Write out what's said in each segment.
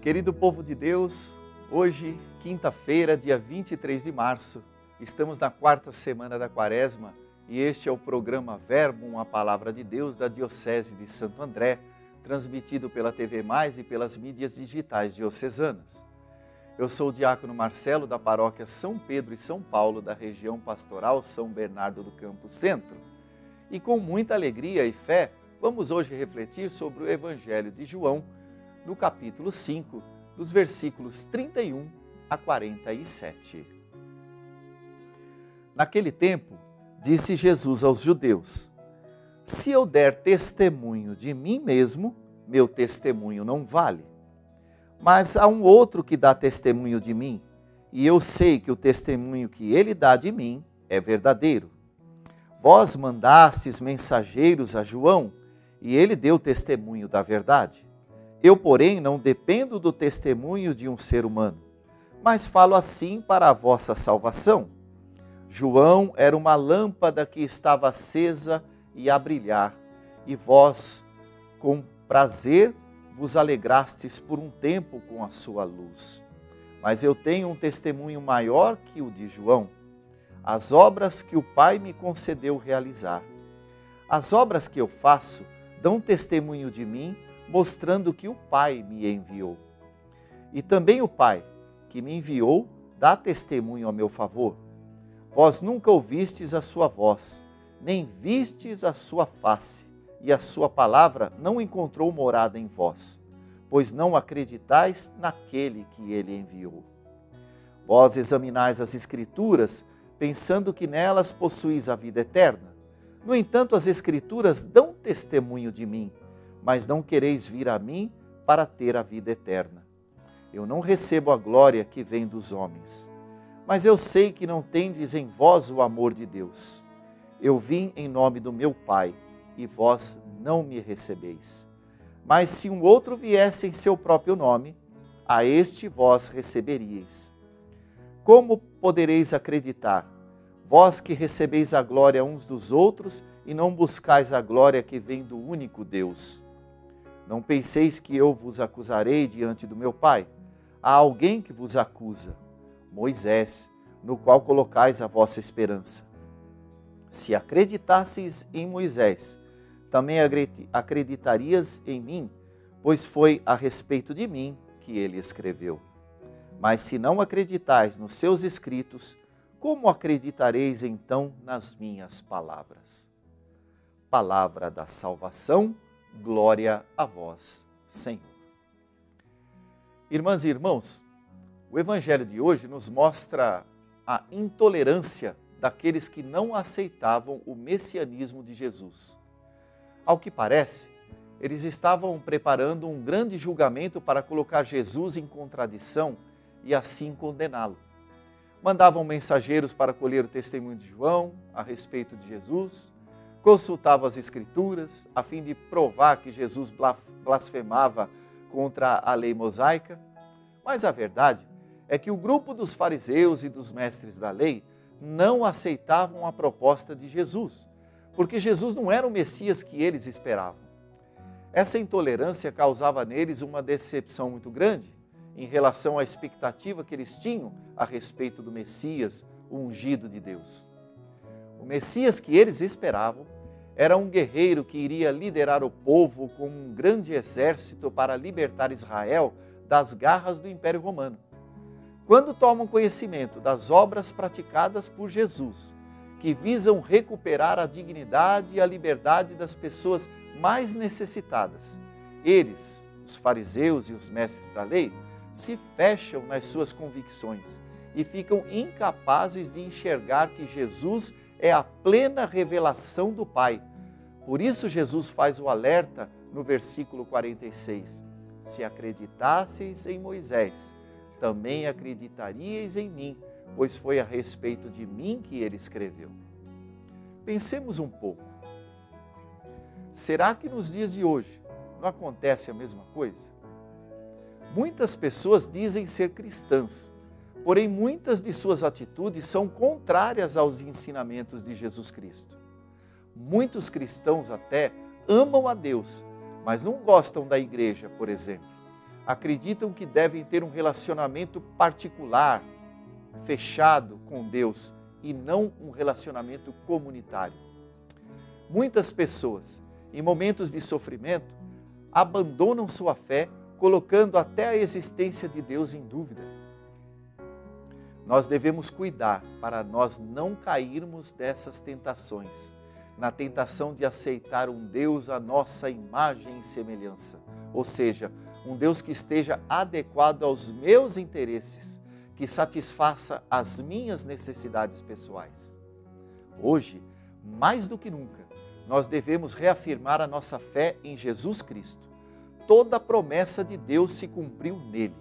Querido povo de Deus, hoje, quinta-feira, dia 23 de março, estamos na quarta semana da quaresma e este é o programa Verbo, a Palavra de Deus da Diocese de Santo André, transmitido pela TV Mais e pelas mídias digitais diocesanas. Eu sou o diácono Marcelo da paróquia São Pedro e São Paulo, da região pastoral São Bernardo do Campo Centro. E com muita alegria e fé, vamos hoje refletir sobre o Evangelho de João, no capítulo 5, dos versículos 31 a 47. Naquele tempo, disse Jesus aos judeus: Se eu der testemunho de mim mesmo, meu testemunho não vale. Mas há um outro que dá testemunho de mim, e eu sei que o testemunho que ele dá de mim é verdadeiro. Vós mandastes mensageiros a João, e ele deu testemunho da verdade. Eu, porém, não dependo do testemunho de um ser humano, mas falo assim para a vossa salvação. João era uma lâmpada que estava acesa e a brilhar, e vós, com prazer, vos alegrastes por um tempo com a sua luz. Mas eu tenho um testemunho maior que o de João, as obras que o Pai me concedeu realizar. As obras que eu faço dão testemunho de mim mostrando que o Pai me enviou. E também o Pai, que me enviou, dá testemunho a meu favor. Vós nunca ouvistes a sua voz, nem vistes a sua face, e a sua palavra não encontrou morada em vós, pois não acreditais naquele que ele enviou. Vós examinais as Escrituras, pensando que nelas possuís a vida eterna. No entanto, as Escrituras dão testemunho de mim mas não quereis vir a mim para ter a vida eterna. Eu não recebo a glória que vem dos homens, mas eu sei que não tendes em vós o amor de Deus. Eu vim em nome do meu Pai, e vós não me recebeis. Mas se um outro viesse em seu próprio nome, a este vós receberíeis. Como podereis acreditar, vós que recebeis a glória uns dos outros e não buscais a glória que vem do único Deus? Não penseis que eu vos acusarei diante do meu Pai. Há alguém que vos acusa, Moisés, no qual colocais a vossa esperança. Se acreditasseis em Moisés, também acreditarias em mim, pois foi a respeito de mim que ele escreveu. Mas se não acreditais nos seus escritos, como acreditareis então nas minhas palavras? Palavra da salvação Glória a vós, Senhor. Irmãs e irmãos, o Evangelho de hoje nos mostra a intolerância daqueles que não aceitavam o messianismo de Jesus. Ao que parece, eles estavam preparando um grande julgamento para colocar Jesus em contradição e assim condená-lo. Mandavam mensageiros para colher o testemunho de João a respeito de Jesus, consultava as Escrituras a fim de provar que Jesus blasfemava contra a lei mosaica. Mas a verdade é que o grupo dos fariseus e dos mestres da lei não aceitavam a proposta de Jesus, porque Jesus não era o Messias que eles esperavam. Essa intolerância causava neles uma decepção muito grande em relação à expectativa que eles tinham a respeito do Messias, o ungido de Deus. O Messias que eles esperavam era um guerreiro que iria liderar o povo com um grande exército para libertar Israel das garras do Império Romano. Quando tomam conhecimento das obras praticadas por Jesus, que visam recuperar a dignidade e a liberdade das pessoas mais necessitadas, eles, os fariseus e os mestres da lei, se fecham nas suas convicções e ficam incapazes de enxergar que Jesus é a plena revelação do Pai. Por isso, Jesus faz o alerta no versículo 46. Se acreditasseis em Moisés, também acreditaríeis em mim, pois foi a respeito de mim que ele escreveu. Pensemos um pouco. Será que nos dias de hoje não acontece a mesma coisa? Muitas pessoas dizem ser cristãs, porém muitas de suas atitudes são contrárias aos ensinamentos de Jesus Cristo. Muitos cristãos até amam a Deus, mas não gostam da igreja, por exemplo. acreditam que devem ter um relacionamento particular, fechado com Deus e não um relacionamento comunitário. Muitas pessoas, em momentos de sofrimento, abandonam sua fé, colocando até a existência de Deus em dúvida. Nós devemos cuidar para nós não cairmos dessas tentações, na tentação de aceitar um Deus à nossa imagem e semelhança, ou seja, um Deus que esteja adequado aos meus interesses, que satisfaça as minhas necessidades pessoais. Hoje, mais do que nunca, nós devemos reafirmar a nossa fé em Jesus Cristo. Toda promessa de Deus se cumpriu nele.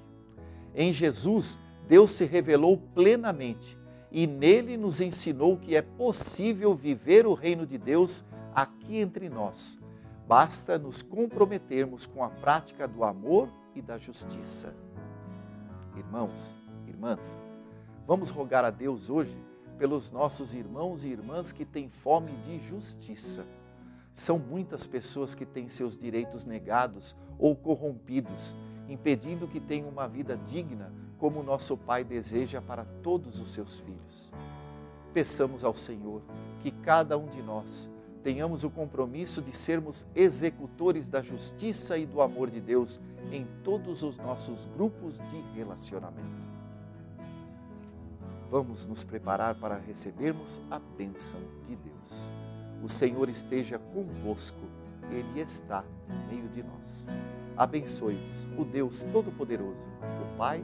Em Jesus, Deus se revelou plenamente e nele nos ensinou que é possível viver o reino de Deus aqui entre nós. Basta nos comprometermos com a prática do amor e da justiça. Irmãos, irmãs, vamos rogar a Deus hoje pelos nossos irmãos e irmãs que têm fome de justiça. São muitas pessoas que têm seus direitos negados ou corrompidos, impedindo que tenham uma vida digna como nosso Pai deseja para todos os seus filhos. Peçamos ao Senhor que cada um de nós tenhamos o compromisso de sermos executores da justiça e do amor de Deus em todos os nossos grupos de relacionamento. Vamos nos preparar para recebermos a bênção de Deus o Senhor esteja convosco, Ele está no meio de nós. Abençoe-vos o Deus Todo-Poderoso, o Pai